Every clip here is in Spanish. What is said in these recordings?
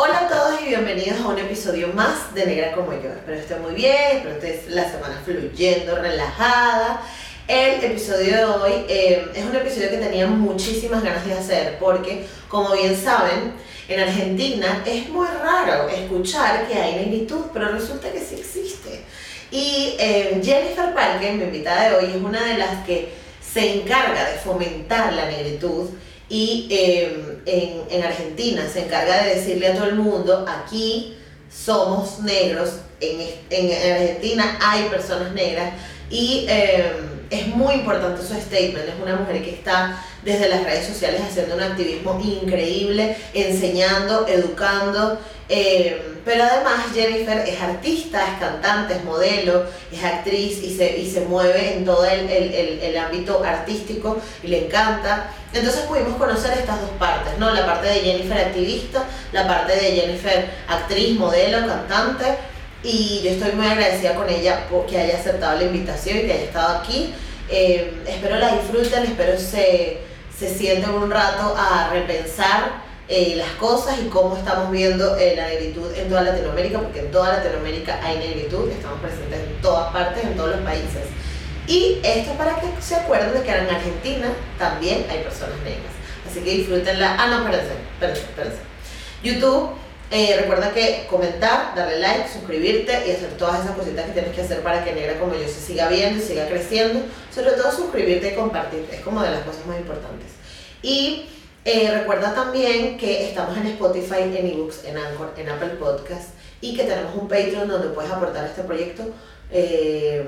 Hola a todos y bienvenidos a un episodio más de Negra como yo. Espero estén muy bien, espero estés la semana fluyendo, relajada. El episodio de hoy eh, es un episodio que tenía muchísimas ganas de hacer porque, como bien saben, en Argentina es muy raro escuchar que hay negritud, pero resulta que sí existe. Y eh, Jennifer Parker, mi invitada de hoy, es una de las que se encarga de fomentar la negritud y eh, en, en, Argentina se encarga de decirle a todo el mundo, aquí somos negros, en, en Argentina hay personas negras y eh, es muy importante su statement, es una mujer que está desde las redes sociales haciendo un activismo increíble, enseñando, educando. Eh, pero además Jennifer es artista, es cantante, es modelo, es actriz y se, y se mueve en todo el, el, el, ámbito artístico y le encanta. Entonces pudimos conocer estas dos partes, ¿no? La parte de Jennifer activista, la parte de Jennifer actriz, modelo, cantante. Y yo estoy muy agradecida con ella porque haya aceptado la invitación y que haya estado aquí. Eh, espero la disfruten, espero se, se sienten un rato a repensar eh, las cosas y cómo estamos viendo eh, la negritud en toda Latinoamérica, porque en toda Latinoamérica hay negritud, estamos presentes en todas partes, en todos los países. Y esto para que se acuerden de que en Argentina también hay personas negras. Así que disfrútenla. Ah, no, espérense, espérense, espérense. YouTube, eh, recuerda que comentar, darle like, suscribirte y hacer todas esas cositas que tienes que hacer para que Negra como yo se siga viendo y siga creciendo. Sobre todo suscribirte y compartir, es como de las cosas más importantes. Y eh, recuerda también que estamos en Spotify, en eBooks, en Anchor, en Apple Podcasts y que tenemos un Patreon donde puedes aportar a este proyecto eh,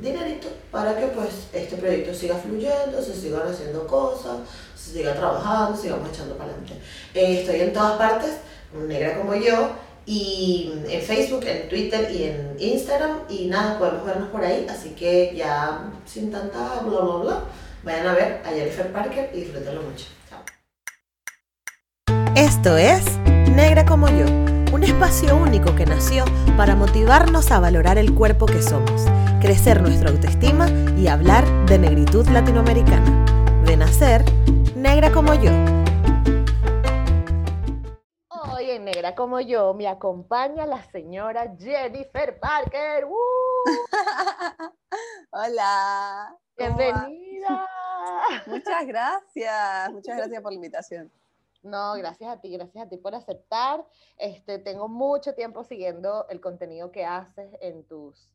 dinerito para que pues este proyecto siga fluyendo, se sigan haciendo cosas, se siga trabajando, sigamos echando para adelante. Eh, estoy en todas partes, negra como yo, y en Facebook, en Twitter y en Instagram y nada, podemos vernos por ahí, así que ya sin tanta bla bla bla, vayan a ver a Jennifer Parker y disfrútenlo mucho. Esto es Negra como yo, un espacio único que nació para motivarnos a valorar el cuerpo que somos, crecer nuestra autoestima y hablar de negritud latinoamericana. De nacer, negra como yo. Negra como yo me acompaña la señora Jennifer Parker. Hola. Bienvenida. Muchas gracias, muchas gracias por la invitación. No, gracias a ti, gracias a ti por aceptar. Este, tengo mucho tiempo siguiendo el contenido que haces en tus,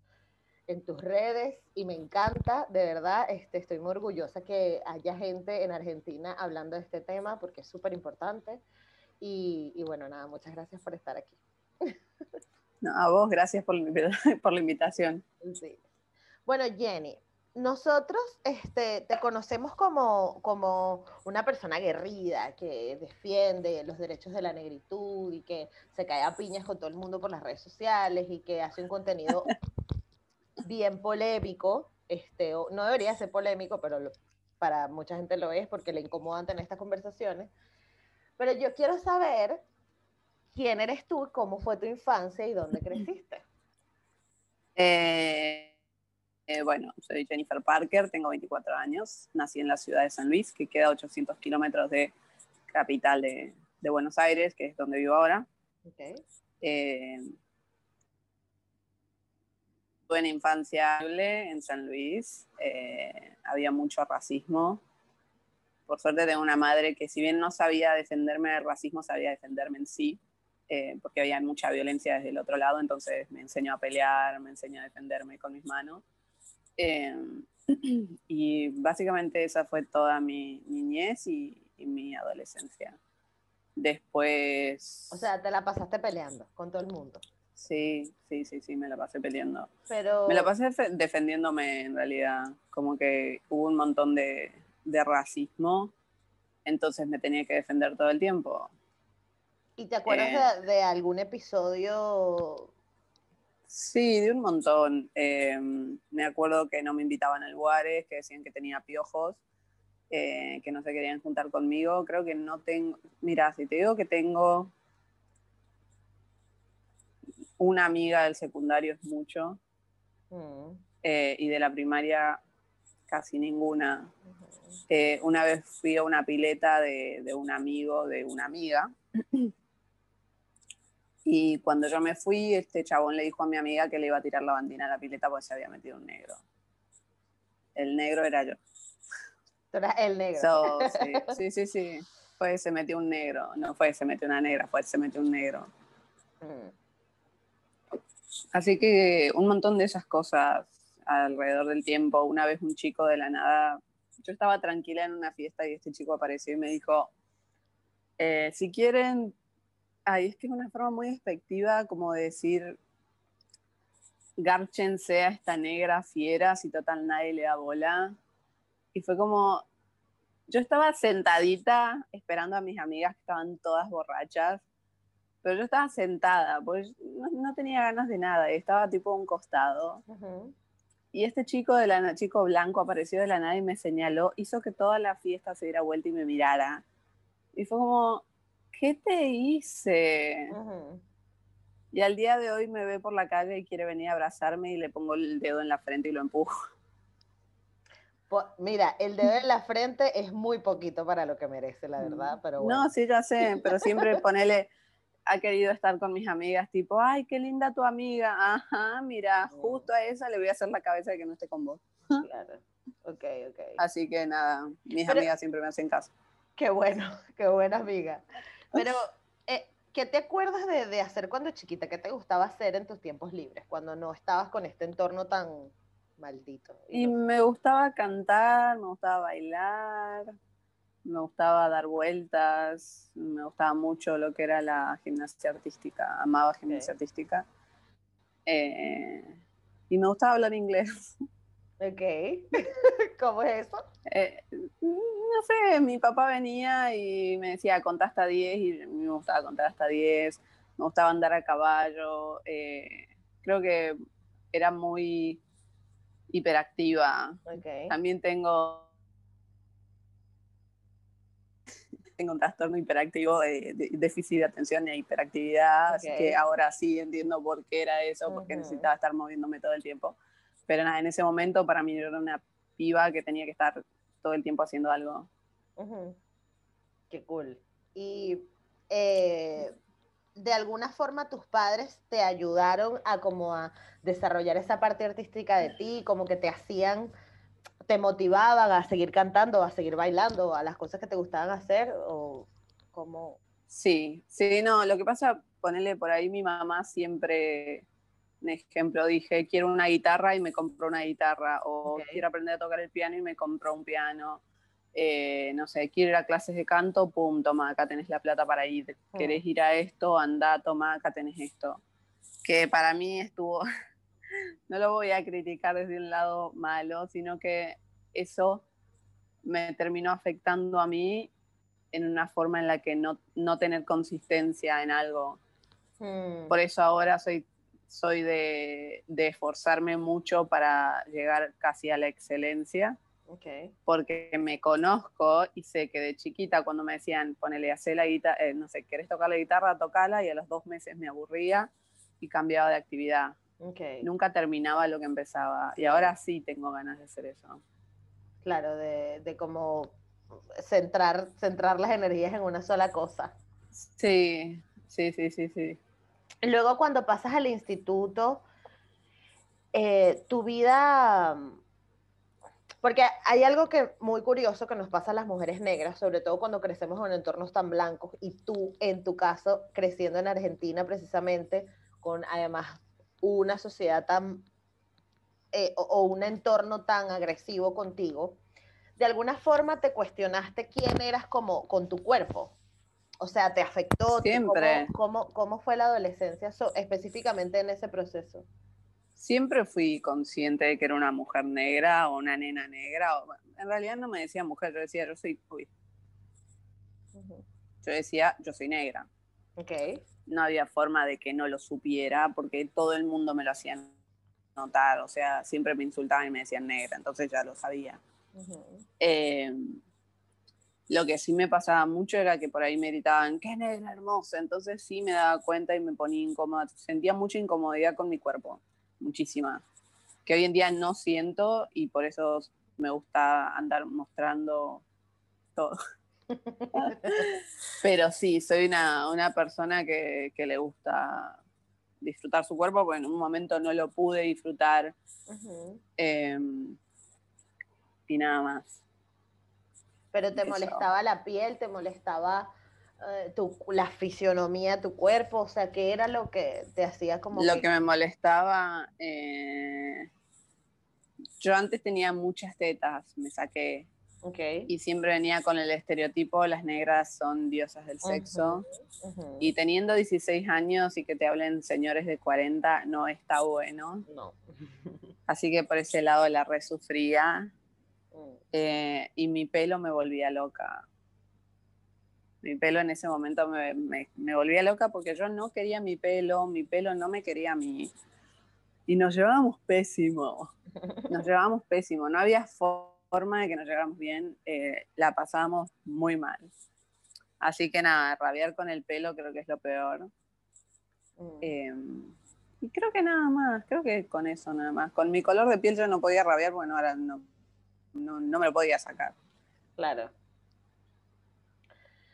en tus redes y me encanta, de verdad, este, estoy muy orgullosa que haya gente en Argentina hablando de este tema porque es súper importante. Y, y, bueno, nada, muchas gracias por estar aquí. No, a vos, gracias por, por la invitación. Sí. Bueno, Jenny, nosotros este, te conocemos como, como una persona aguerrida que defiende los derechos de la negritud y que se cae a piñas con todo el mundo por las redes sociales y que hace un contenido bien polémico. Este, no debería ser polémico, pero para mucha gente lo es porque le incomodan tener estas conversaciones. Pero yo quiero saber quién eres tú, cómo fue tu infancia y dónde creciste. Eh eh, bueno, soy Jennifer Parker, tengo 24 años, nací en la ciudad de San Luis, que queda a 800 kilómetros de capital de, de, Buenos Aires, que es donde vivo ahora. Okay. Eh, tuve una infancia en San Luis, eh, había mucho racismo. Por suerte tengo una madre que si bien no sabía defenderme del racismo, sabía defenderme en sí, eh, porque había mucha violencia desde el otro lado, entonces me enseñó a pelear, me enseñó a defenderme con mis manos. Em, y básicamente esa fue toda mi niñez y, mi adolescencia. Después... O sea, te la pasaste peleando con todo el mundo. Sí, sí, sí, sí, me la pasé peleando. Pero... Me la pasé defendiéndome en realidad, como que hubo un montón de, de racismo, entonces me tenía que defender todo el tiempo. ¿Y te acuerdas de, de, algún episodio Sí, de un montón. Em, me acuerdo que no me invitaban a lugares, que decían que tenía piojos, eh, que no se querían juntar conmigo. Creo que no tengo. Mira, si te digo que tengo una amiga del secundario es mucho. Mm. Eh, y de la primaria casi ninguna. Eh, una vez fui a una pileta de, de un amigo, de una amiga. Y cuando yo me fui, este chabón le dijo a mi amiga que le iba a tirar la bandina a la pileta porque se había metido un negro. El negro era yo. Tú eras el negro. So, sí, sí, sí, sí. Fue se metió un negro. No fue se metió una negra, fue se metió un negro. Mm. Así que un montón de esas cosas alrededor del tiempo. Una vez un chico de la nada, yo estaba tranquila en una fiesta y este chico apareció y me dijo, eh, si quieren, ay, es que es una forma muy despectiva como de decir, gárchense a esta negra fiera si total nadie le da bola. Y fue como, yo estaba sentadita esperando a mis amigas que estaban todas borrachas, pero yo estaba sentada, pues no, no tenía ganas de nada, estaba tipo a un costado. Ujú. Y este chico, de la, chico blanco apareció de la nada y me señaló, hizo que toda la fiesta se diera vuelta y me mirara. Y fue como, ¿qué te hice? Y al día de hoy me ve por la calle y quiere venir a abrazarme y le pongo el dedo en la frente y lo empujo. Mira, el dedo en la frente es muy poquito para lo que merece, la verdad, pero bueno. No, sí, ya sé, pero siempre ponele, ha querido estar con mis amigas, tipo, ay, qué linda tu amiga. Ajá, mira, Mm. justo a esa le voy a hacer la cabeza de que no esté con vos. Claro. Ok, ok. Así que nada, mis Pero- amigas siempre me hacen caso. Qué bueno, qué buena amiga. Pero, eh, ¿qué te acuerdas de, de hacer cuando chiquita? ¿Qué te gustaba hacer en tus tiempos libres? Cuando no estabas con este entorno tan maldito. Y no- me gustaba cantar, me gustaba bailar, me gustaba dar vueltas, me gustaba mucho lo que era la gimnasia artística, amaba gimnasia Ok. artística. Eh, y me gustaba hablar inglés. Ok. ¿Cómo es eso? Eh, no sé, mi papá venía y me decía, contá hasta 10 y me gustaba contar hasta 10, me gustaba andar a caballo, eh, creo que era muy hiperactiva. También tengo, tengo un trastorno hiperactivo de, de- déficit de atención e hiperactividad, así que ahora sí entiendo por qué era eso, porque Ujú. necesitaba estar moviéndome todo el tiempo. Pero nada, en ese momento para mí era una piba que tenía que estar todo el tiempo haciendo algo. Qué cool. Y eh, de alguna forma tus padres te ayudaron a como a desarrollar esa parte artística de ti, como que te hacían, te motivaban a seguir cantando, a seguir bailando, a las cosas que te gustaban hacer, o como... Sí, sí, no, lo que pasa, ponerle por ahí mi mamá siempre, un ejemplo, dije, quiero una guitarra y me compró una guitarra, o quiero aprender a tocar el piano y me compró un piano, Eh, no sé, quiero ir a clases de canto, pum, toma, acá tenés la plata para ir, Mm. querés ir a esto, anda, toma, acá tenés esto. Que para mí estuvo, no lo voy a criticar desde un lado malo, sino que eso me terminó afectando a mí en una forma en la que no, no tener consistencia en algo. hmm, Por eso ahora soy, soy de, de esforzarme mucho para llegar casi a la excelencia, ok. porque me conozco y sé que de chiquita cuando me decían, ponele, hacer la guitarra, no sé, ¿querés tocar la guitarra? Tocala, y a los dos meses me aburría y cambiaba de actividad. Ok, Nunca terminaba lo que empezaba. Y ahora sí tengo ganas de hacer eso. claro, de, de como centrar, centrar las energías en una sola cosa. Sí, sí, sí, sí, sí. Luego cuando pasas al instituto, eh, tu vida, porque hay algo que muy curioso que nos pasa a las mujeres negras, sobre todo cuando crecemos en entornos tan blancos, y tú, en tu caso, creciendo en Argentina precisamente, con además una sociedad tan, eh, o, o un entorno tan agresivo contigo, de alguna forma te cuestionaste quién eras como con tu cuerpo. O sea, ¿te afectó? ¿Tú Siempre. ¿Cómo, cómo, cómo fue la adolescencia so- específicamente en ese proceso? Siempre fui consciente de que era una mujer negra o una nena negra. o- en realidad no me decía mujer, yo decía yo soy, uy, yo decía yo soy negra. Ok. No había forma de que no lo supiera porque todo el mundo me lo hacía notar. O sea, siempre me insultaban y me decían negra, entonces ya lo sabía. Eh, lo que sí me pasaba mucho era que por ahí me gritaban, qué negra hermosa. Entonces sí me daba cuenta y me ponía incómoda. Sentía mucha incomodidad con mi cuerpo, muchísima. Que hoy en día no siento y por eso me gusta andar mostrando todo. Pero sí, soy una, una persona que, que, le gusta disfrutar su cuerpo, porque en un momento no lo pude disfrutar. eh, y nada más. Pero te molestaba la piel, te molestaba eh, tu, la fisionomía, tu cuerpo, o sea, ¿qué era lo que te hacía como... Lo que, me molestaba, eh, yo antes tenía muchas tetas, me saqué. Okay. Y siempre venía con el estereotipo, las negras son diosas del sexo. Y teniendo 16 años y que te hablen señores de 40, no está bueno. No. Así que por ese lado la resufría. Mm. Eh, y mi pelo me volvía loca. Mi pelo en ese momento me, me, me, volvía loca porque yo no quería mi pelo, mi pelo no me quería a mí. Y nos llevábamos pésimo. Nos llevábamos pésimo. No había forma de que nos lleváramos bien. Eh, la pasábamos muy mal. Así que nada, rabiar con el pelo creo que es lo peor. Mm. Eh, y creo que nada más, creo que con eso nada más. Con mi color de piel yo no podía rabiar, bueno, ahora no, no, no me lo podía sacar. Claro.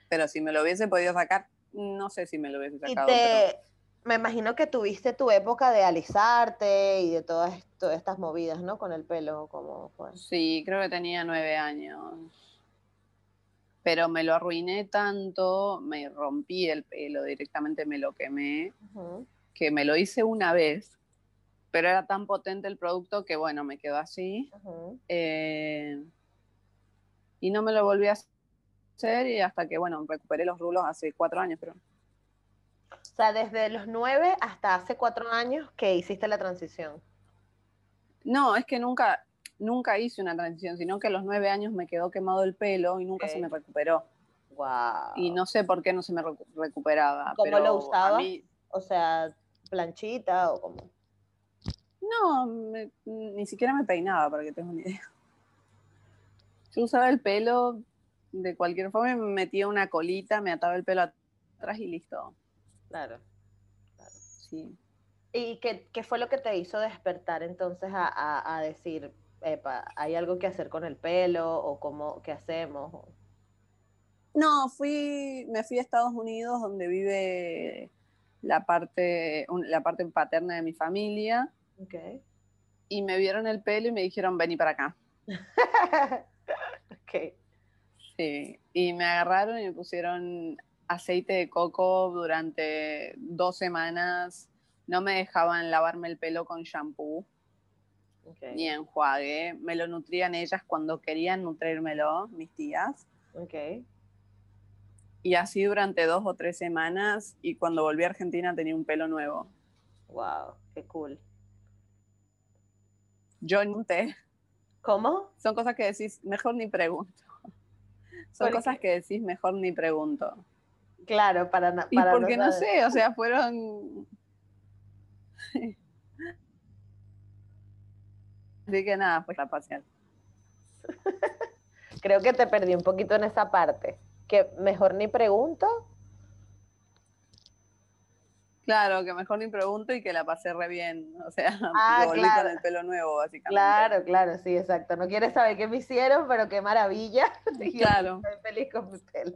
Pero si me lo hubiese podido sacar, no sé si me lo hubiese sacado. Y te, pero... me imagino que tuviste tu época de alisarte y de todas, todas estas movidas, ¿no? Con el pelo, como fue. Sí, creo que tenía nueve años. Pero me lo arruiné tanto, me rompí el pelo, directamente me lo quemé, Uh -huh. que me lo hice una vez, pero era tan potente el producto que bueno, me quedó así. Uh -huh. eh, y no me lo volví a hacer y hasta que, bueno, recuperé los rulos hace cuatro años, pero... O sea, desde los nueve hasta hace cuatro años que hiciste la transición. No, es que nunca, nunca hice una transición, sino que a los nueve años me quedó quemado el pelo y nunca se me recuperó. Wow. Y no sé por qué no se me recu- recuperaba. ¿Cómo pero lo a usabas? mí- O sea, planchita o como. no, me- ni siquiera me peinaba, para que tengas una idea. Yo usaba el pelo de cualquier forma, me metía una colita, me ataba el pelo atrás y listo. Claro. Sí. ¿Y qué, qué fue lo que te hizo despertar entonces a, a- a decir, epa, hay algo que hacer con el pelo o cómo, qué hacemos? No, fui, me fui a Estados Unidos, donde vive la parte, la parte paterna de mi familia, Ok. y me vieron el pelo y me dijeron, vení para acá. ok. Sí, y me agarraron y me pusieron aceite de coco durante dos semanas. No me dejaban lavarme el pelo con shampoo ok, ni enjuague. Me lo nutrían ellas cuando querían nutrírmelo, mis tías. ok. Y así durante dos o tres semanas. Y cuando volví a Argentina tenía un pelo nuevo. Wow, qué cool. Yo noté. ¿Cómo? Son cosas que decís, mejor ni pregunto. Son ¿Por cosas qué? que decís, mejor ni pregunto. Claro, para, na- Y para porque no sé, o sea, fueron. Así que nada, pues la pasear. Creo que te perdí un poquito en esa parte. Que mejor ni pregunto. Claro, que mejor ni pregunto y que la pasé re bien. O sea, Ah, volví claro. con el pelo nuevo, básicamente. Claro, claro, sí, exacto. No quieres saber qué me hicieron, pero qué maravilla. Claro. Estoy feliz con mi pelo.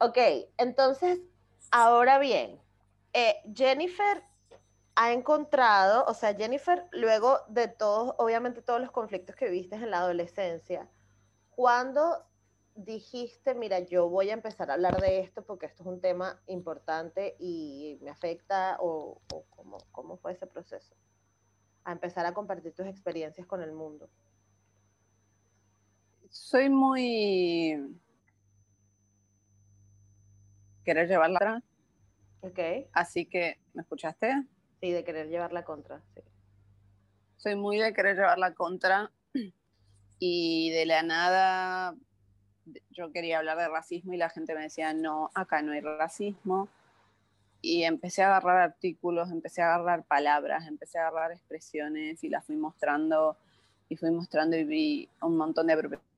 Ok, entonces, ahora bien, eh, Jennifer ha encontrado, o sea, Jennifer, luego de todos, obviamente todos los conflictos que viste en la adolescencia, ¿cuándo dijiste, mira, yo voy a empezar a hablar de esto porque esto es un tema importante y me afecta, o, o cómo, cómo fue ese proceso? A empezar a compartir tus experiencias con el mundo. Soy muy. Querer llevarla atrás. ¿Ok? Así que, ¿me escuchaste? Sí, de querer llevarla contra. Sí. Soy muy de querer llevarla contra. Y de la nada yo quería hablar de racismo y la gente me decía, no, acá no hay racismo. Y empecé a agarrar artículos, empecé a agarrar palabras, empecé a agarrar expresiones y las fui mostrando y fui mostrando y vi un montón de apropiación.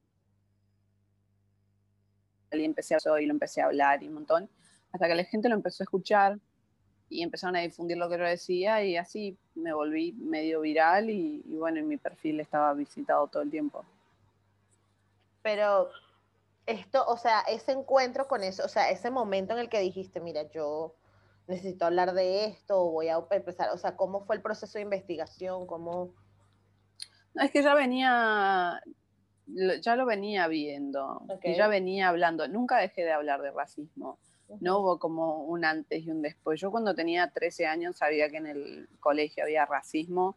Y empecé a y lo empecé a hablar y un montón, hasta que la gente lo empezó a escuchar y empezaron a difundir lo que yo decía y así me volví medio viral y, y bueno, y mi perfil estaba visitado todo el tiempo. Pero esto, o sea, ese encuentro con eso, o sea, ese momento en el que dijiste, mira, yo necesito hablar de esto, voy a empezar, o sea, ¿cómo fue el proceso de investigación? ¿Cómo... No, es que ya venía, ya lo venía viendo, y ya venía hablando, nunca dejé de hablar de racismo, no hubo como un antes y un después. Yo cuando tenía 13 años sabía que en el colegio había racismo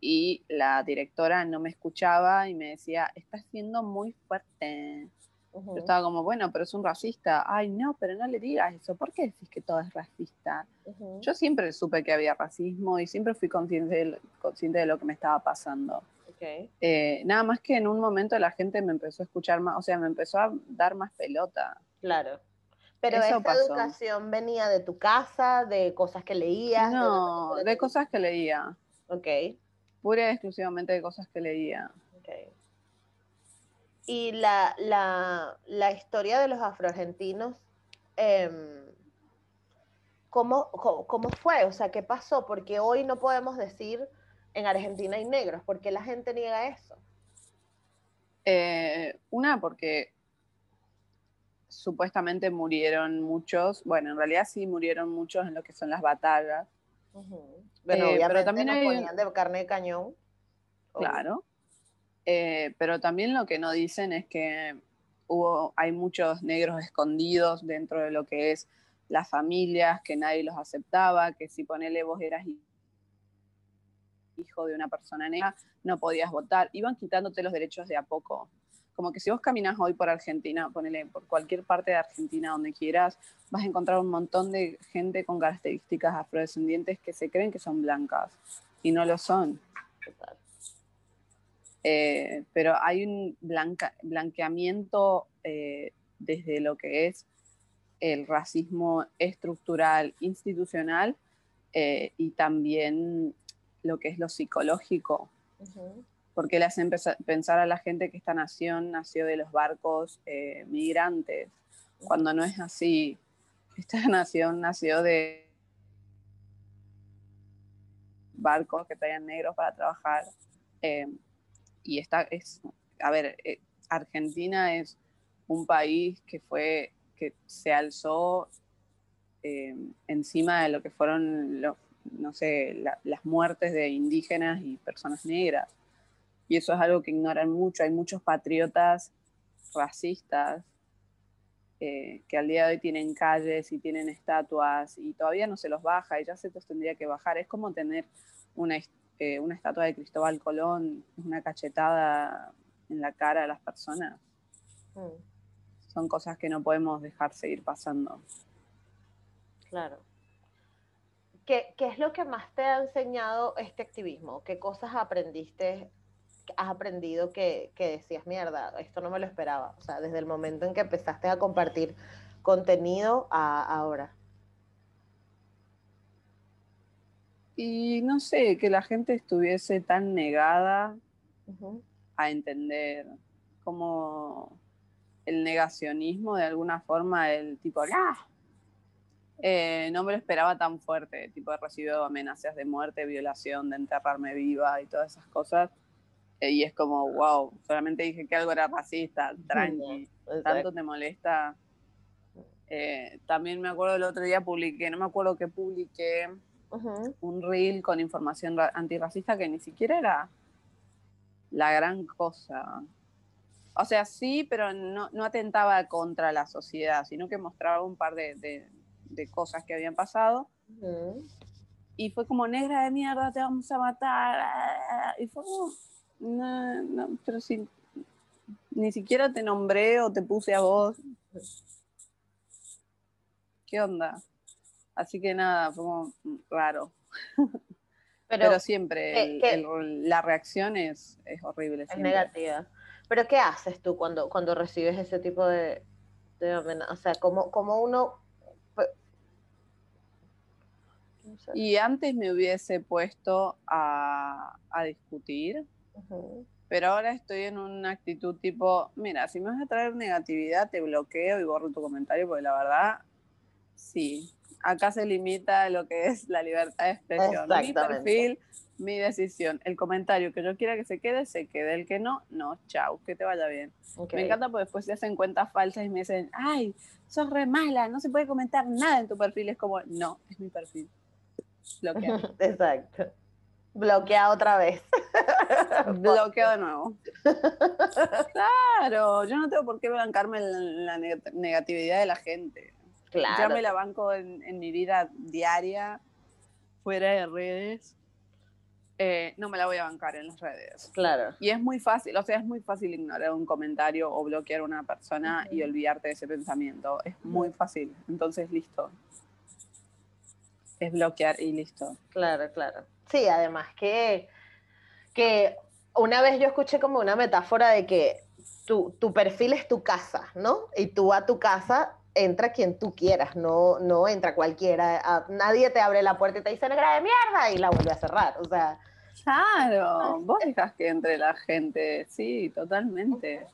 y la directora no me escuchaba y me decía, estás siendo muy fuerte. Yo estaba como, bueno, pero es un racista. Ay, no, pero no le digas eso. ¿Por qué decís que todo es racista? Yo siempre supe que había racismo y siempre fui consciente de, consciente de lo que me estaba pasando. Eh, nada más que en un momento la gente me empezó a escuchar más, o sea, me empezó a dar más pelota. Claro. Pero esa educación venía de tu casa, de cosas que leías. No, de, cosas que leía. Ok. Pura y exclusivamente de cosas que leía. Ok. Y la, la, historia de los afroargentinos, eh, ¿cómo, cómo, fue? O sea, ¿qué pasó? Porque hoy no podemos decir en Argentina hay negros. ¿Por qué la gente niega eso? Eh, una, porque supuestamente murieron muchos, bueno, en realidad sí murieron muchos en lo que son las batallas. Eh, pero también hay... ponían de carne de cañón. Claro. Eh, pero también lo que no dicen es que hubo, hay muchos negros escondidos dentro de lo que es las familias, que nadie los aceptaba, que si ponele vos eras hijo de una persona negra, no podías votar. Iban quitándote los derechos de a poco. Como que si vos caminas hoy por Argentina, ponele por cualquier parte de Argentina donde quieras, vas a encontrar un montón de gente con características afrodescendientes que se creen que son blancas y no lo son. Eh, pero hay un blanqueamiento eh, desde lo que es el racismo estructural, institucional eh, y también lo que es lo psicológico porque le hacen pensar a la gente que esta nación nació de los barcos eh, migrantes, cuando no es así. Esta nación nació de barcos que traían negros para trabajar. Eh, y esta es, a ver, eh, Argentina es un país que fue, que se alzó encima de lo que fueron, no sé, las muertes de indígenas y personas negras y eso es algo que ignoran mucho. Hay muchos patriotas racistas eh, que al día de hoy tienen calles y tienen estatuas y todavía no se los baja y ya se los tendría que bajar. Es como tener una, eh, una estatua de Cristóbal Colón, una cachetada en la cara de las personas. Mm. Son cosas que no podemos dejar seguir pasando. Claro. ¿Qué, ¿Qué, es lo que más te ha enseñado este activismo? ¿Qué cosas aprendiste has aprendido que, decías, mierda, esto no me lo esperaba? O sea, desde el momento en que empezaste a compartir contenido a ahora. Y no sé, que la gente estuviese tan negada a entender como el negacionismo de alguna forma, el tipo, ¡ah! Eh, no me lo esperaba tan fuerte, tipo he recibido amenazas de muerte, violación, de enterrarme viva y todas esas cosas y es como, wow, solamente dije que algo era racista, tranqui, tanto te molesta. Eh, también me acuerdo el otro día publiqué, no me acuerdo que publiqué un reel con información antirracista que ni siquiera era la gran cosa. O sea, sí, pero no, no atentaba contra la sociedad, sino que mostraba un par de, de, cosas que habían pasado. Y fue como, negra de mierda, te vamos a matar. Y fue como, no, no, pero si ni siquiera te nombré o te puse a vos. ¿Qué onda? Así que nada, fue como raro. Pero, siempre la reacción es, es horrible. Es negativa. Pero ¿qué haces tú cuando, cuando recibes ese tipo de, de O sea, como, como uno... Y antes me hubiese puesto a, a discutir, pero ahora estoy en una actitud tipo, mira, si me vas a traer negatividad, te bloqueo y borro tu comentario, porque la verdad, sí. acá se limita lo que es la libertad de expresión. Mi perfil, mi decisión. El comentario que yo quiera que se quede, se quede. El que no, no, chau, que te vaya bien. Me encanta porque después se hacen cuentas falsas y me dicen, ay, sos re mala, no se puede comentar nada en tu perfil. Es como, no, es mi perfil. Bloquear. Exacto. Bloquea otra vez. Bloqueo de nuevo. Claro, yo no tengo por qué bancarme la, la neg- negatividad de la gente. Ya Claro. me la banco en, en mi vida diaria, fuera de redes. Eh, no me la voy a bancar en las redes. Claro. Y es muy fácil, o sea, es muy fácil ignorar un comentario o bloquear a una persona y olvidarte de ese pensamiento. Es muy fácil. Entonces, listo. Es bloquear y listo. Claro, claro. Sí, además que, que una vez yo escuché como una metáfora de que tu, tu perfil es tu casa, ¿no? Y tú a tu casa entra quien tú quieras, no, no entra cualquiera. A- nadie te abre la puerta y te dice negra de mierda y la vuelve a cerrar. O sea, Claro, vos dejas que entre la gente, sí, totalmente.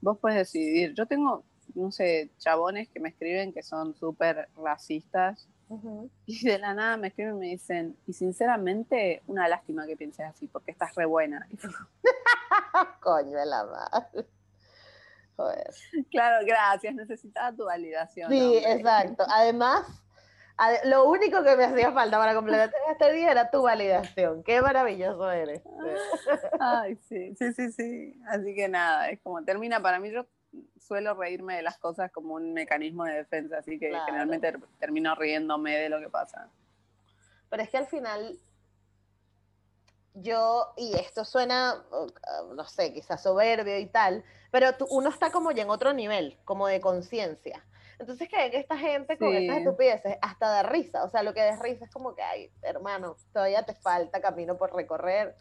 Vos puedes decidir. Yo tengo, no sé, chabones que me escriben que son súper racistas y de la nada me escriben y me dicen, y sinceramente, una lástima que pienses así, porque estás re buena. Coño de la madre. Joder. claro, gracias, necesitaba tu validación. Sí, hombre. exacto. Además, ade- lo único que me hacía falta para completar este día era tu validación. Qué maravilloso eres. Ay, sí, sí, sí, sí. Así que nada, es como termina para mí, yo suelo reírme de las cosas como un mecanismo de defensa, así que Claro. generalmente ter- termino riéndome de lo que pasa. Pero es que al final, yo, y esto suena, uh, no sé, quizás soberbio y tal, pero tú- uno está como ya en otro nivel, como de conciencia. Entonces que que esta gente con Sí. estas estupideces hasta da risa, o sea, lo que da risa es como que, ay, hermano, todavía te falta camino por recorrer,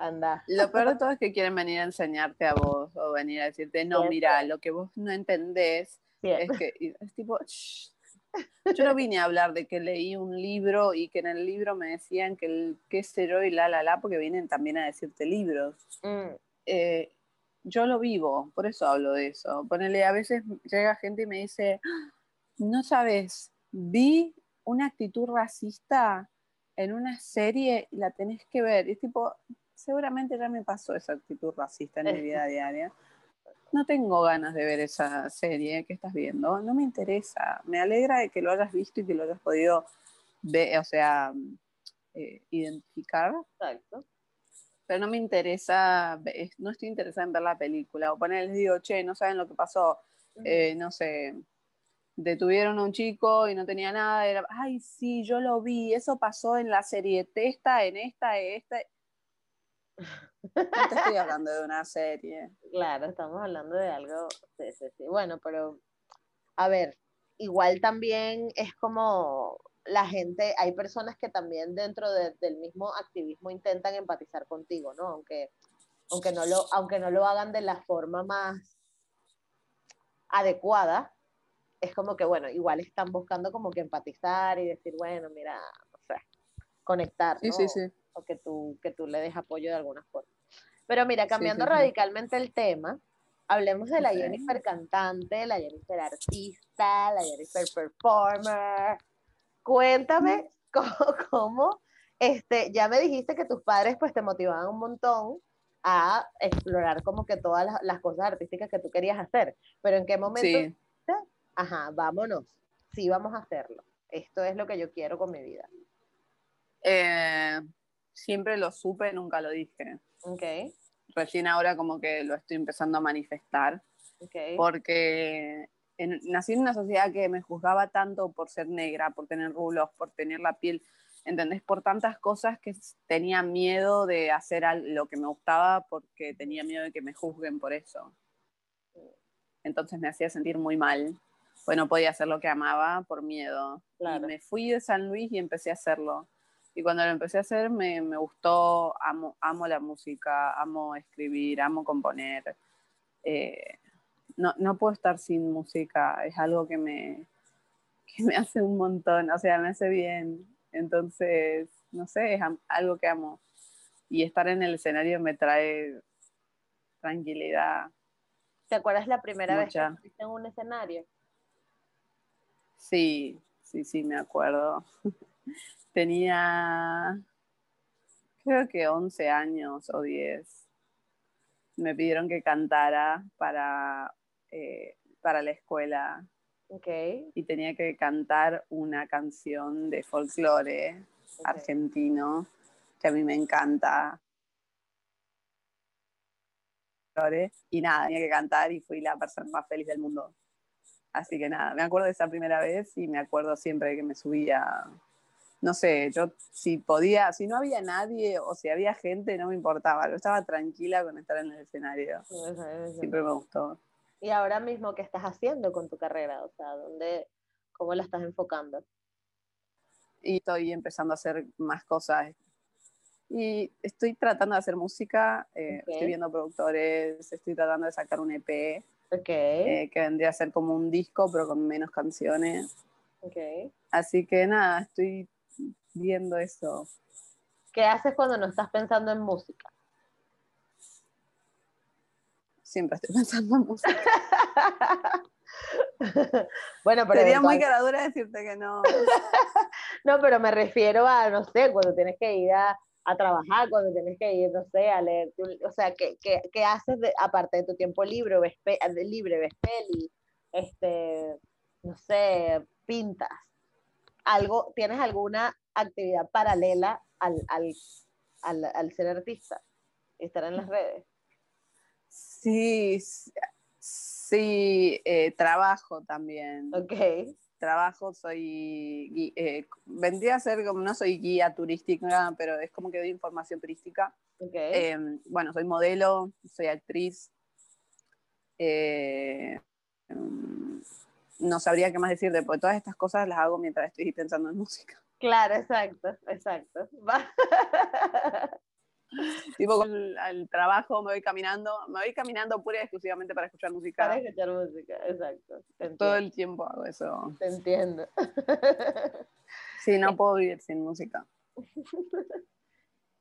anda. Lo peor de todo es que quieren venir a enseñarte a vos o venir a decirte, no, mira, lo que vos no entendés Bien. es que es tipo, "Shh". yo no vine a hablar de que leí un libro y que en el libro me decían que el qué sé yo y la la la, porque vienen también a decirte libros. Mm, Eh, yo lo vivo, por eso hablo de eso. Ponele, a veces llega gente y me dice, "Ah, no sabes, vi una actitud racista en una serie y la tenés que ver. Es tipo, seguramente ya me pasó esa actitud racista en mi vida diaria. No tengo ganas de ver esa serie que estás viendo, no me interesa. Me alegra de que lo hayas visto y que lo hayas podido ver, o sea, eh, identificar, exacto. pero no me interesa, no estoy interesada en ver la película. O ponerles digo, che, no saben lo que pasó, eh, no sé, detuvieron a un chico y no tenía nada, era, ay, sí, yo lo vi, eso pasó en la serie Testa, en esta, en esta. No te estoy hablando de una serie. Claro, estamos hablando de algo, sí, sí, sí. Bueno, pero a ver, igual también es como la gente, hay personas que también dentro de- del mismo activismo intentan empatizar contigo, ¿no? Aunque, aunque, no lo, aunque no lo hagan de la forma más adecuada, es como que, bueno, igual están buscando como que empatizar y decir, bueno, mira, no sé, conectar, Sí, ¿no? sí, sí. O que tú, que tú le des apoyo de alguna forma. Pero mira, cambiando sí, sí. radicalmente el tema, hablemos de la. Jennifer cantante, la Jennifer artista, la Jennifer performer. Cuéntame cómo, cómo, este, ya me dijiste que tus padres pues te motivaban un montón a explorar como que todas las, las cosas artísticas que tú querías hacer, pero en qué momento, Sí, ajá, vámonos, sí vamos a hacerlo. Esto es lo que yo quiero con mi vida. Eh, siempre lo supe, nunca lo dije. Ok, Recién ahora como que lo estoy empezando a manifestar, ok. porque en- nací en una sociedad que me juzgaba tanto por ser negra, por tener rulos, por tener la piel, ¿entendés? Por tantas cosas que tenía miedo de hacer lo que me gustaba porque tenía miedo de que me juzguen por eso. Entonces me hacía sentir muy mal, pues no podía hacer lo que amaba por miedo. Claro. Y me fui de San Luis y empecé a hacerlo. Y cuando lo empecé a hacer me, me gustó, amo, amo la música, amo escribir, amo componer. Eh, no, no puedo estar sin música, es algo que me, que me hace un montón, o sea, me hace bien. Entonces, no sé, es algo que amo. Y estar en el escenario me trae tranquilidad. ¿Te acuerdas la primera vez que estuviste en un escenario? Sí, sí, sí, me acuerdo. Tenía, creo que 11 años o 10. Me pidieron que cantara para, eh, para la escuela. Okay. Y tenía que cantar una canción de folclore argentino que a mí me encanta. Y nada, tenía que cantar y fui la persona más feliz del mundo. Así que nada, me acuerdo de esa primera vez y me acuerdo siempre que me subía, no sé, yo si podía, si no había nadie o si había gente, no me importaba, yo estaba tranquila con estar en el escenario. Siempre me gustó. ¿Y ahora mismo qué estás haciendo con tu carrera? O sea, ¿dónde, ¿cómo la estás enfocando? Y estoy empezando a hacer más cosas. Y estoy tratando de hacer música, eh, estoy viendo productores, estoy tratando de sacar un EP Okay. Eh, que vendría a ser como un disco, pero con menos canciones. Okay. Así que nada, estoy viendo eso. ¿Qué haces cuando no estás pensando en música? Siempre estoy pensando en música. bueno, pero Sería muy caradura decirte que no. no, pero me refiero a, no sé, cuando tienes que ir a a trabajar, cuando tienes que ir, no sé, a leer, o sea, ¿qué, qué, qué haces de, aparte de tu tiempo libre, ves, libre, ves peli, este, no sé, pintas? Algo, ¿Tienes alguna actividad paralela al, al, al, al ser artista? Estar en las redes. Sí, sí, eh, trabajo también. Ok trabajo soy, eh, vendría a ser como, no soy guía turística, pero es como que doy información turística. Okay. Em, bueno, soy modelo, soy actriz. Eh, em, no sabría qué más decirte, porque todas estas cosas las hago mientras estoy pensando en música. Claro, exacto, exacto. tipo al trabajo me voy caminando, me voy caminando pura y exclusivamente para escuchar música. Para escuchar música, exacto. Todo el tiempo hago eso. Te entiendo. Sí, no puedo vivir sin música.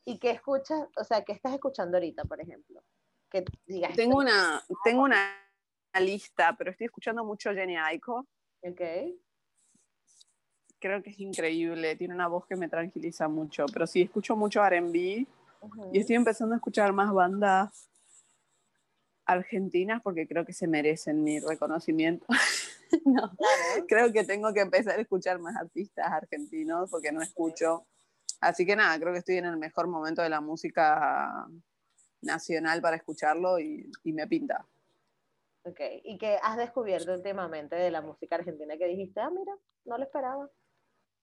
¿Y qué escuchas? O sea, ¿qué estás escuchando ahorita, por ejemplo? Que digas. Tengo una, tengo una lista, pero estoy escuchando mucho Jenny Aiko. Ok. Creo que es increíble, tiene una voz que me tranquiliza mucho, pero sí escucho mucho RB y estoy empezando a escuchar más bandas argentinas porque creo que se merecen mi reconocimiento. no, creo que tengo que empezar a escuchar más artistas argentinos porque no escucho. Así que nada, creo que estoy en el mejor momento de la música nacional para escucharlo y, y me pinta. Ok, ¿y qué has descubierto últimamente de la música argentina que dijiste, ah, mira, no lo esperaba?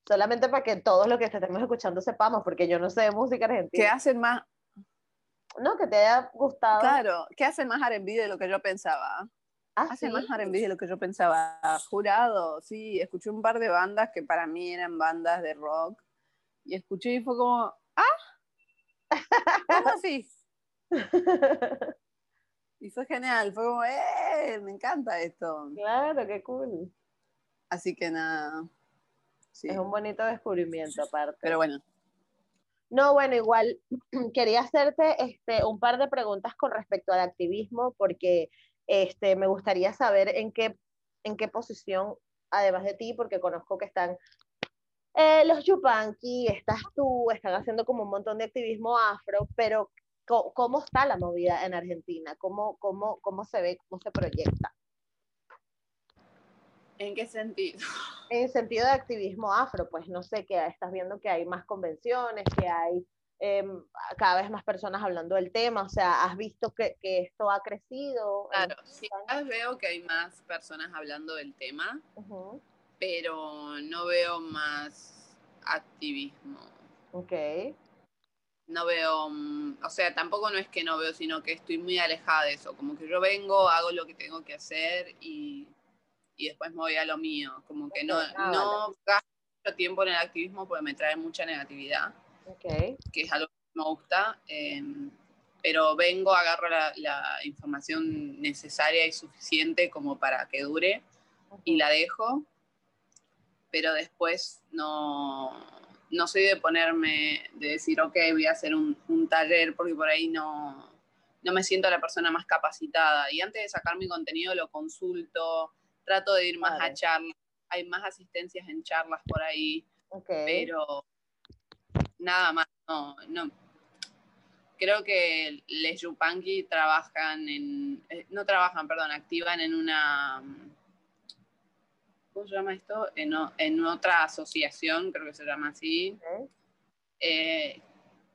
solamente para que todos los que estemos escuchando sepamos, porque yo no sé de música argentina. ¿Qué hacen más? No, que te haya gustado. Claro, ¿qué hacen más R&B de lo que yo pensaba? ¿Ah, Hacen más R&B de lo que yo pensaba. Jurado, sí, escuché un par de bandas que para mí eran bandas de rock, y escuché y fue como, ¿ah? ¿Cómo así? y fue genial, fue como, ¡eh! Me encanta esto. Claro, qué cool. Así que nada, es un bonito descubrimiento aparte. Pero bueno. No, bueno, igual quería hacerte este, un par de preguntas con respecto al activismo, porque este, me gustaría saber en qué, en qué posición, además de ti, porque conozco que están eh, los Yupanqui, estás tú, están haciendo como un montón de activismo afro, pero ¿cómo, está la movida en Argentina? ¿Cómo, cómo, cómo se ve, cómo se proyecta? ¿En qué sentido? En sentido de activismo afro, pues no sé, que estás viendo que hay más convenciones, que hay em, cada vez más personas hablando del tema, o sea, ¿has visto que, que esto ha crecido? Claro, sí, veo que hay más personas hablando del tema, pero no veo más activismo. Ok. No veo, mm, o sea, tampoco no es que no veo, sino que estoy muy alejada de eso, como que yo vengo, hago lo que tengo que hacer y y después me voy a lo mío. Como que no, ah, no gasto mucho tiempo en el activismo porque me trae mucha negatividad, okay. que es algo que me gusta. Em, pero vengo, agarro la, la, información necesaria y suficiente como para que dure y la dejo. Pero después no, no soy de ponerme, de decir, ok, voy a hacer un, un taller porque por ahí no, no me siento la persona más capacitada. Y antes de sacar mi contenido lo consulto, trato de ir más a charlas hay más asistencias en charlas por ahí, pero nada más, no, no. Creo que les Yupanqui trabajan en, eh, no trabajan, perdón, activan en una, ¿cómo se llama esto? En, o- en otra asociación, creo que se llama así, eh,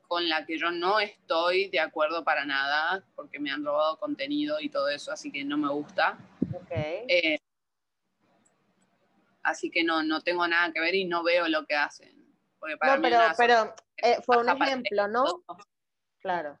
con la que yo no estoy de acuerdo para nada, porque me han robado contenido y todo eso, así que no me gusta. Eh, así que no, no tengo nada que ver y no veo lo que hacen. Porque para No, pero, pero eh, fue un ejemplo, ¿no? Claro.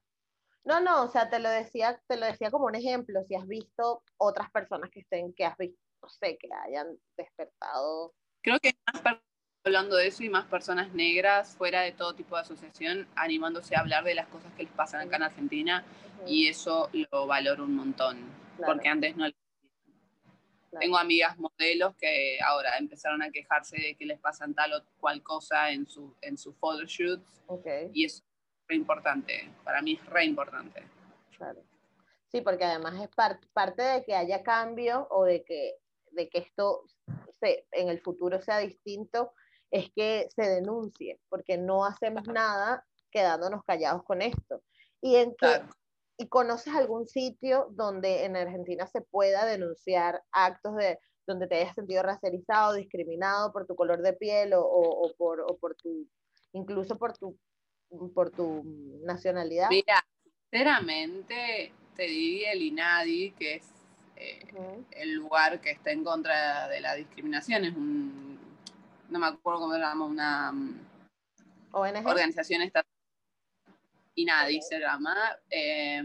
No, no, o sea, te lo decía, te lo decía como un ejemplo, si has visto otras personas que estén, que has visto, no sé, que hayan despertado. Creo que más hablando de eso y más personas negras fuera de todo tipo de asociación animándose a hablar de las cosas que les pasan acá en Argentina y eso lo valoro un montón, Claro, porque antes no claro. Tengo amigas modelos que ahora empezaron a quejarse de que les pasan tal o cual cosa en su en sus photoshoots Ok, y es re importante, para mí es re importante. claro. Sí, porque además es par- parte de que haya cambio o de que, de que esto se, en el futuro sea distinto, es que se denuncie, porque no hacemos nada quedándonos callados con esto. Y en que Claro. ¿Y conoces algún sitio donde en Argentina se pueda denunciar actos de donde te hayas sentido racializado, discriminado por tu color de piel o, o- o por, o por tu, incluso por tu, por tu nacionalidad? Mira, sinceramente te diría el INADI, que es eh, el lugar que está en contra de la discriminación, es un, no me acuerdo cómo se llama, una mm, ONG. organización estatal, INADI se llama, eh,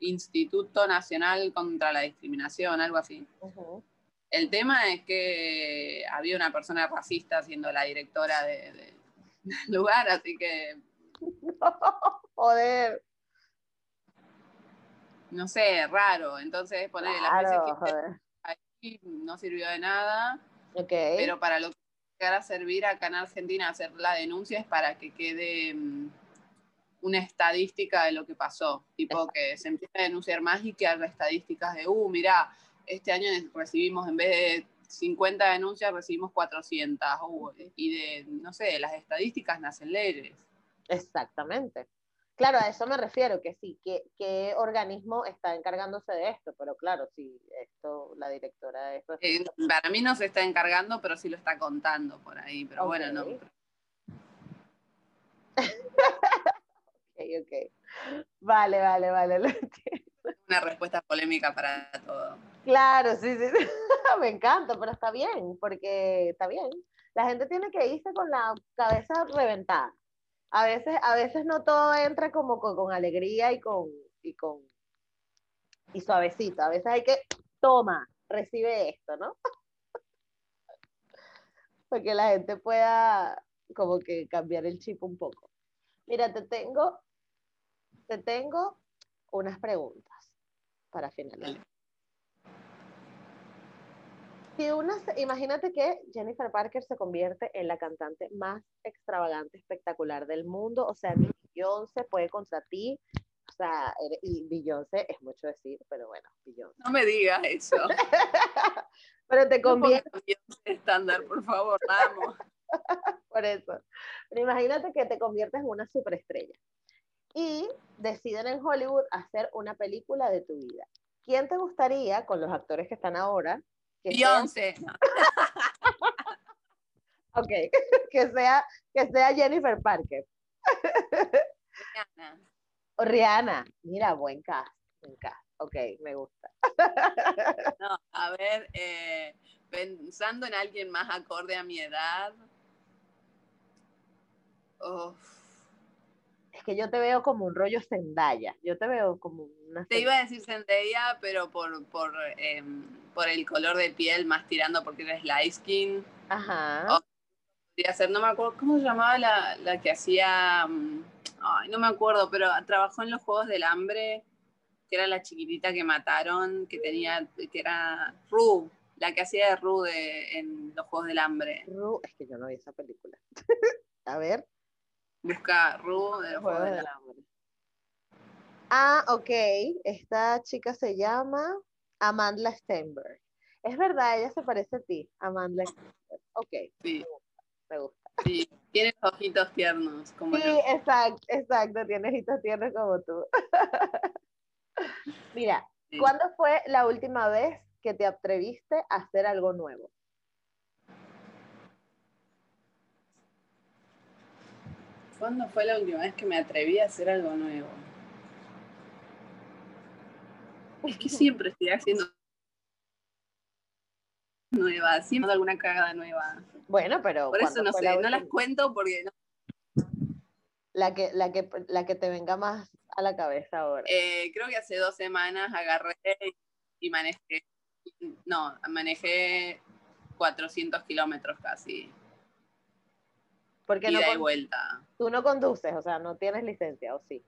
Instituto Nacional contra la Discriminación, algo así. El tema es que había una persona racista siendo la directora de- de- del lugar, así que, Joder, no sé, raro. Entonces, poner las veces claro, que joder. ahí no sirvió de nada, pero para lo que llegar a servir acá en Argentina hacer la denuncia es para que quede mm, una estadística de lo que pasó, tipo Exacto. que se empiece a denunciar más y que haya estadísticas de, uh, mira, este año recibimos en vez de 50 denuncias recibimos 400, uh, y de, no sé, las estadísticas nacen leyes. exactamente. Claro, a eso me refiero, que sí, que qué organismo está encargándose de esto, pero claro, sí, esto, la directora de esto. Eh, para mí no se está encargando, pero sí lo está contando por ahí, pero bueno, no. Ok, ok. Vale, vale, vale. lo entiendo. Una respuesta polémica para todo. Claro, sí, sí, sí. Me encanta, pero está bien, porque está bien. La gente tiene que irse con la cabeza reventada. A veces, a veces no todo entra como con, alegría y con, y con y suavecito. A veces hay que, toma, recibe esto, ¿no? Porque la gente pueda como que cambiar el chip un poco. Mira, te tengo, te tengo unas preguntas para finalizar. Si una, imagínate que Jennifer Parker se convierte en la cantante más extravagante, espectacular del mundo, o sea, Beyoncé puede contra ti, o sea, y Beyoncé es mucho decir, pero bueno, Beyoncé. No me digas eso. Pero te convierte estándar, por favor, vamos. por eso. Pero imagínate que te conviertes en una superestrella y deciden en Hollywood hacer una película de tu vida. ¿Quién te gustaría, con los actores que están ahora, Beyoncé. Ok, que sea, que sea Jennifer Parker Rihanna. o Rihanna. Mira, buen cast, buen cast. Ok, me gusta. No, a ver, eh, pensando en alguien más acorde a mi edad. Es que yo te veo como un rollo Zendaya. Yo te veo como una. Te iba a decir Zendaya, pero por, por, em, por el color de piel, más tirando porque eres light skin. Ajá. Oh. Podría ser, no me acuerdo, ¿cómo se llamaba la, la que hacía? mm, Ay, no me acuerdo, pero trabajó en los Juegos del Hambre, que era la chiquitita que mataron, que tenía, que era Ru, la que hacía de Ru de, en los Juegos del Hambre. Ru- Es que yo no vi esa película. a ver. Busca Ru de los Juegos del. Hambre. Ah, ok. Esta chica se llama Amanda Stenberg. Es verdad, ella se parece a ti, Amanda. Ok, Sí, me gusta. sí. Tiene ojitos tiernos, como Sí, yo. exacto, exacto, tienes hitos tiernos como tú. Mira, Sí. ¿cuándo fue la última vez que te atreviste a hacer algo nuevo? ¿Cuándo fue la última vez que me atreví a hacer algo nuevo? Es que siempre estoy haciendo nueva, siempre alguna cagada nueva. Bueno, pero Por eso ¿cuándo no sé, la no las cuento porque no- La que, la que, la que te venga más a la cabeza ahora. eh, creo que hace dos semanas agarré y manejé, no, manejé 400 kilómetros casi, Porque no ida y con- vuelta. tú no conduces, o sea, no tienes licencia, ¿o sí?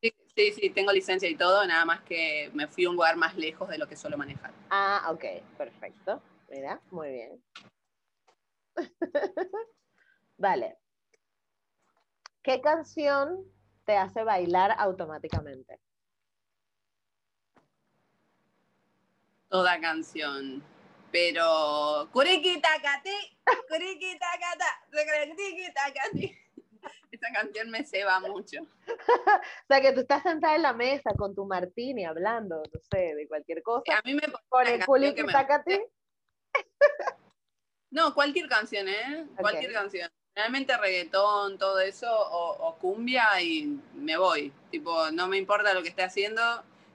Sí, sí, tengo licencia y todo, nada más que me fui a un lugar más lejos de lo que suelo manejar. Ah, ok, perfecto. Mira, muy bien. Vale. ¿Qué canción te hace bailar automáticamente? toda canción. Pero. Kuriki takati, kuriki takata, kuriki takati. Esa canción me ceba mucho. O sea, que tú estás sentada en la mesa con tu martini hablando, no sé, de cualquier cosa. A mí me Con el puli que me Tacati. No, cualquier canción, ¿eh? Cualquier canción. Realmente reggaetón, todo eso, o, o cumbia y me voy. Tipo, no me importa lo que esté haciendo.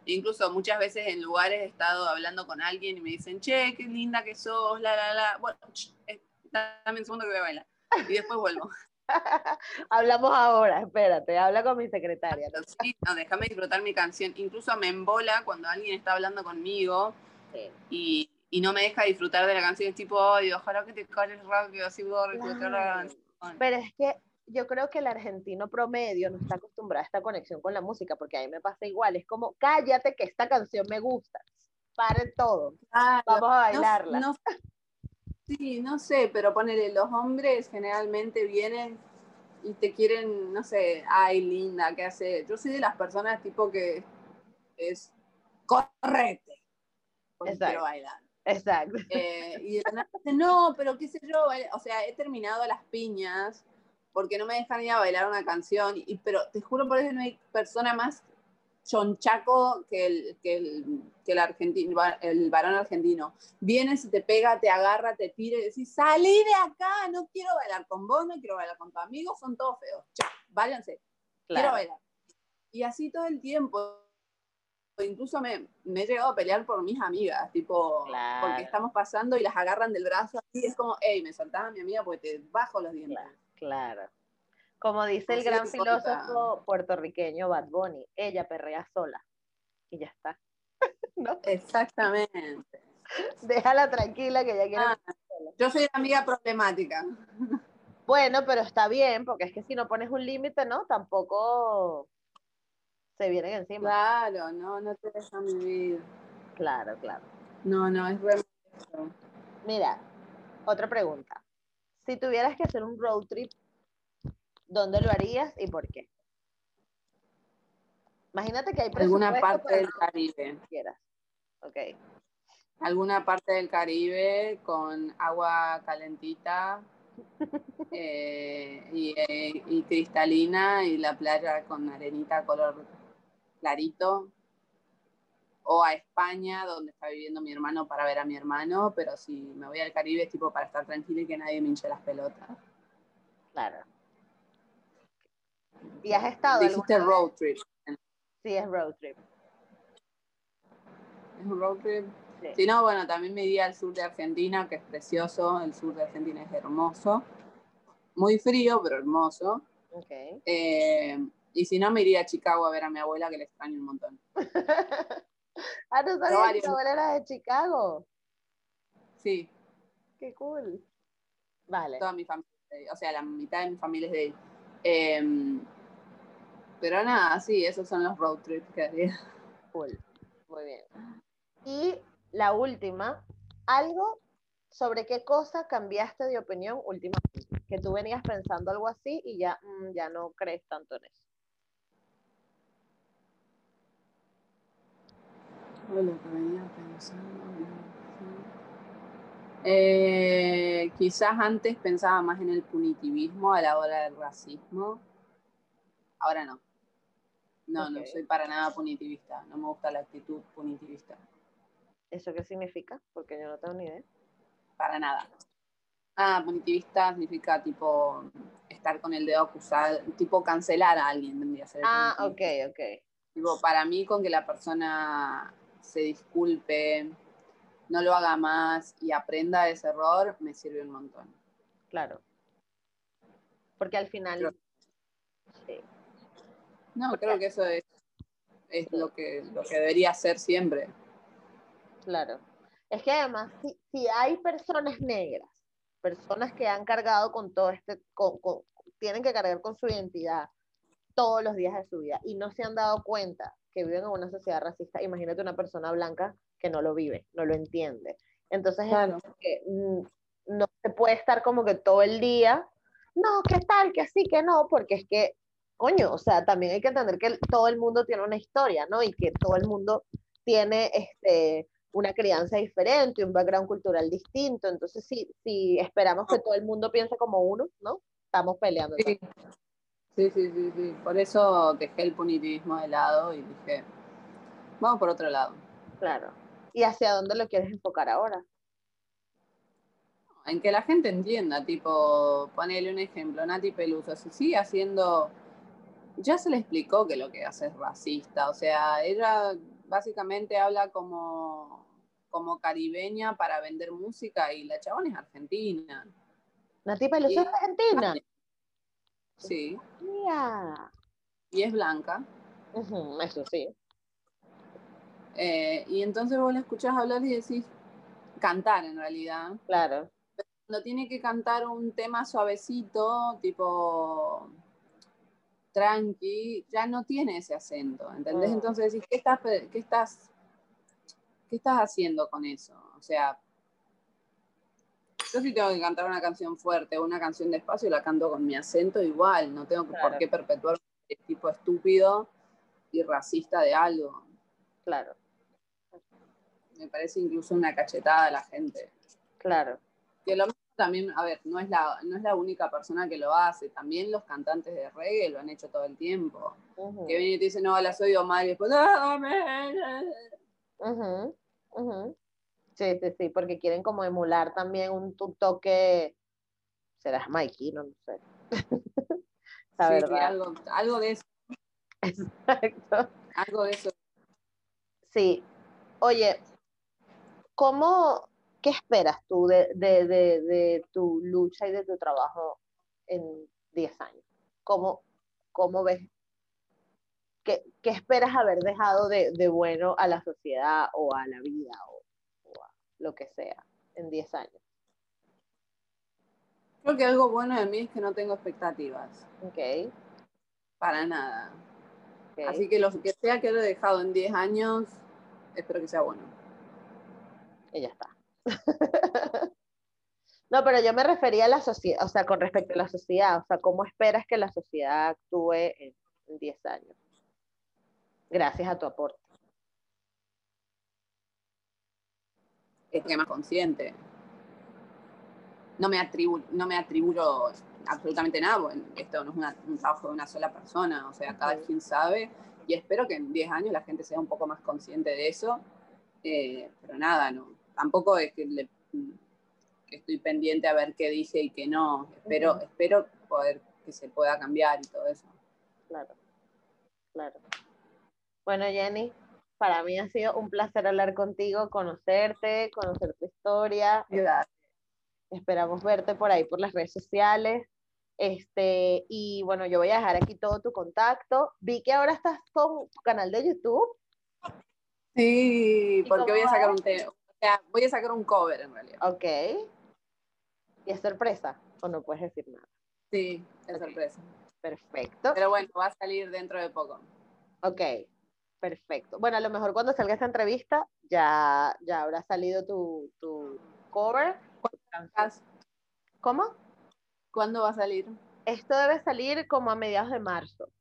Incluso muchas veces en lugares he estado hablando con alguien y me dicen, che, qué linda que sos, la, la, la. Bueno, ch, eh, dame un segundo que voy a bailar. Y después vuelvo. Hablamos ahora, espérate, habla con mi secretaria. Sí, no, déjame disfrutar mi canción. Incluso me embola cuando alguien está hablando conmigo Sí. y, y no me deja disfrutar de la canción. Es tipo, ojalá que te calles rápido, así puedo disfrutar la canción. Pero es que yo creo que el argentino promedio no está acostumbrado a esta conexión con la música, porque a mí me pasa igual. Es como, cállate que esta canción me gusta. Paren todo. Claro, Vamos a no- bailarla. no- sí, no sé, pero ponele, los hombres generalmente vienen y te quieren, no sé, ay, linda, ¿qué hace? Yo soy de las personas tipo que es, correte, porque Exacto. quiero bailar. Exacto. Eh, y de la no, pero qué sé yo, o sea, he terminado las piñas porque no me dejan ir a bailar una canción, y, pero te juro por eso no hay persona más chonchaco que el, que el, que el, argentino, el varón argentino. Viene, se te pega, te agarra, te tira y decís, salí de acá, no quiero bailar con vos, no quiero bailar con tu amigo, son todos feos. Chao, váyanse, quiero bailar. Y así todo el tiempo. Incluso me, me he llegado a pelear por mis amigas, tipo, Claro. porque estamos pasando y las agarran del brazo así, es como, hey, me soltaba mi amiga porque te bajo los dientes. Claro, claro. Como dice el gran filósofo puertorriqueño Bad Bunny, ella perrea sola. Y ya está. ¿No? Exactamente. Déjala tranquila que ella quiere. Ah, yo soy la amiga problemática. Bueno, pero está bien, porque es que si no pones un límite, ¿no? Tampoco se vienen encima. Claro, no, no te dejan vivir. Claro, claro. No, no, es re Mira, otra pregunta. Si tuvieras que hacer un road trip, ¿dónde lo harías y por qué? Imagínate que hay alguna parte del Caribe. quieras. Ok. Alguna parte del Caribe con agua calentita eh, y, eh, y cristalina y la playa con arenita color clarito. O a España, donde está viviendo mi hermano, para ver a mi hermano. Pero si me voy al Caribe es tipo para estar tranquila y que nadie me hinche las pelotas. Claro. ¿Y has estado Dijiste road trip. Sí, es road trip. ¿Es un road trip? Sí. Si no, bueno, también me iría al sur de Argentina, que es precioso. El sur de Argentina es hermoso. Muy frío, pero hermoso. Ok. Eh, y si no, me iría a Chicago a ver a mi abuela, que le extraño un montón. ah, no sabía que tu abuela era de Chicago. Sí, Qué cool. Vale. toda mi familia, es de ahí. o sea, la mitad de mi familia es de ahí. Eh, pero nada, sí, esos son los road trips que haría. Cool. Muy bien. Y la última, algo sobre qué cosa cambiaste de opinión últimamente. Que tú venías pensando algo así y ya, mm, ya no crees tanto en eso. lo que venía pensando. Eh, quizás antes pensaba más en el punitivismo a la hora del racismo. Ahora no. No, no soy para nada punitivista. No me gusta la actitud punitivista. ¿Eso qué significa? Porque yo no tengo ni idea. Para nada. Ah, punitivista significa tipo estar con el dedo acusado, tipo cancelar a alguien, vendría a ser. Ah, ok, ok. Tipo, para mí, con que la persona se disculpe, no lo haga más y aprenda de ese error, me sirve un montón. Claro. Porque al final. No, creo que eso es, es lo, que, lo que debería ser siempre. Claro. Es que además, si, si hay personas negras, personas que han cargado con todo este, tienen que cargar con su identidad todos los días de su vida y no se han dado cuenta que viven en una sociedad racista, imagínate una persona blanca que no lo vive, no lo entiende. Entonces, que, mm, no se puede estar como que todo el día, no, ¿qué tal? Que así, que no, porque es que, coño, o sea, también hay que entender que todo el mundo tiene una historia, ¿no? Y que todo el mundo tiene este, una crianza diferente, un background cultural distinto. Entonces, si, si esperamos que todo el mundo piense como uno, ¿no? Estamos peleando. Sí. Sí, sí, sí, sí. Por eso dejé el punitivismo de lado y dije, vamos por otro lado. Claro. ¿Y hacia dónde lo quieres enfocar ahora? En que la gente entienda, tipo, ponele un ejemplo, Nati Peluso, si sigue haciendo, ya se le explicó que lo que hace es racista, o sea, ella básicamente habla como, como caribeña para vender música y la chabón es argentina. Nati Peluso es argentina. Sí. Y es blanca. eso sí. Eh, y entonces vos la escuchás hablar y decís, cantar en realidad. Claro. Cuando tiene que cantar un tema suavecito, tipo tranqui, ya no tiene ese acento, ¿entendés? Entonces decís, ¿qué estás, qué, estás, ¿qué estás haciendo con eso? O sea, yo sí tengo que cantar una canción fuerte o una canción despacio, la canto con mi acento igual, no tengo por qué perpetuar el tipo estúpido y racista de algo. Claro. Me parece incluso una cachetada a la gente. Claro. Que lo mismo también, a ver, no es, la, no es la única persona que lo hace, también los cantantes de reggae lo han hecho todo el tiempo. Que viene y te dice, no, la soy Omar y después, ¡Ah, Sí, sí, sí, porque quieren como emular también un, toque, serás Mikey, no, sé. La verdad. Algo, algo de eso. Exacto. Algo de eso. Sí. Oye, ¿cómo, qué esperas tú de, de, de, tu lucha y de tu trabajo en 10 años? ¿Cómo, cómo ves? ¿Qué, ¿Qué, esperas haber dejado de, bueno a la sociedad o a la vida o lo que sea, en 10 años? Creo que algo bueno de mí es que no tengo expectativas. Ok. Para nada. Así que lo que sea que lo he dejado en 10 años, espero que sea bueno. Y ya está. no, pero yo me refería a la sociedad, o sea, con respecto a la sociedad, o sea, ¿cómo esperas que la sociedad actúe en 10 años? Gracias a tu aporte. que más consciente. No me, atribu no me atribuyo absolutamente nada, esto no es un trabajo de una sola persona, o sea, cada quien sabe, y espero que en 10 años la gente sea un poco más consciente de eso, eh, pero nada, no, tampoco es que, estoy pendiente a ver qué dije y qué no, espero, espero poder que se pueda cambiar y todo eso. Claro, claro. Bueno, Jenny, para mí ha sido un placer hablar contigo, conocerte, conocer tu historia. Esperamos verte por ahí por las redes sociales. Este, y bueno, yo voy a dejar aquí todo tu contacto. Vi que ahora estás con tu canal de YouTube. Sí, porque voy a sacar un tema. Sea, voy a sacar un cover en realidad. Ok. ¿Y es sorpresa? ¿O no puedes decir nada? Sí, es sorpresa. Perfecto. Pero bueno, va a salir dentro de poco. Ok, Perfecto. Bueno, a lo mejor cuando salga esta entrevista ya, ya habrá salido tu, tu cover. ¿Cómo? ¿Cuándo va a salir? Esto debe salir como a mediados de marzo.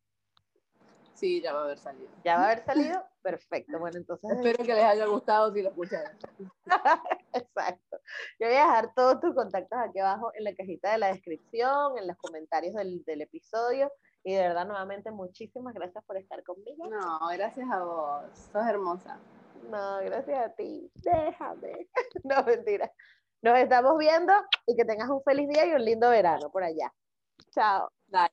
Sí, ya va a haber salido. ¿Ya va a haber salido? Perfecto. Bueno, entonces. Espero que les haya gustado si lo escucharon. Exacto. Yo voy a dejar todos tus contactos aquí abajo en la cajita de la descripción, en los comentarios del, del episodio. Y de verdad, nuevamente, muchísimas gracias por estar conmigo. No, gracias a vos. Sos hermosa. No, gracias a ti. Déjame. No, mentira. Nos estamos viendo y que tengas un feliz día y un lindo verano por allá. Chao. Dale,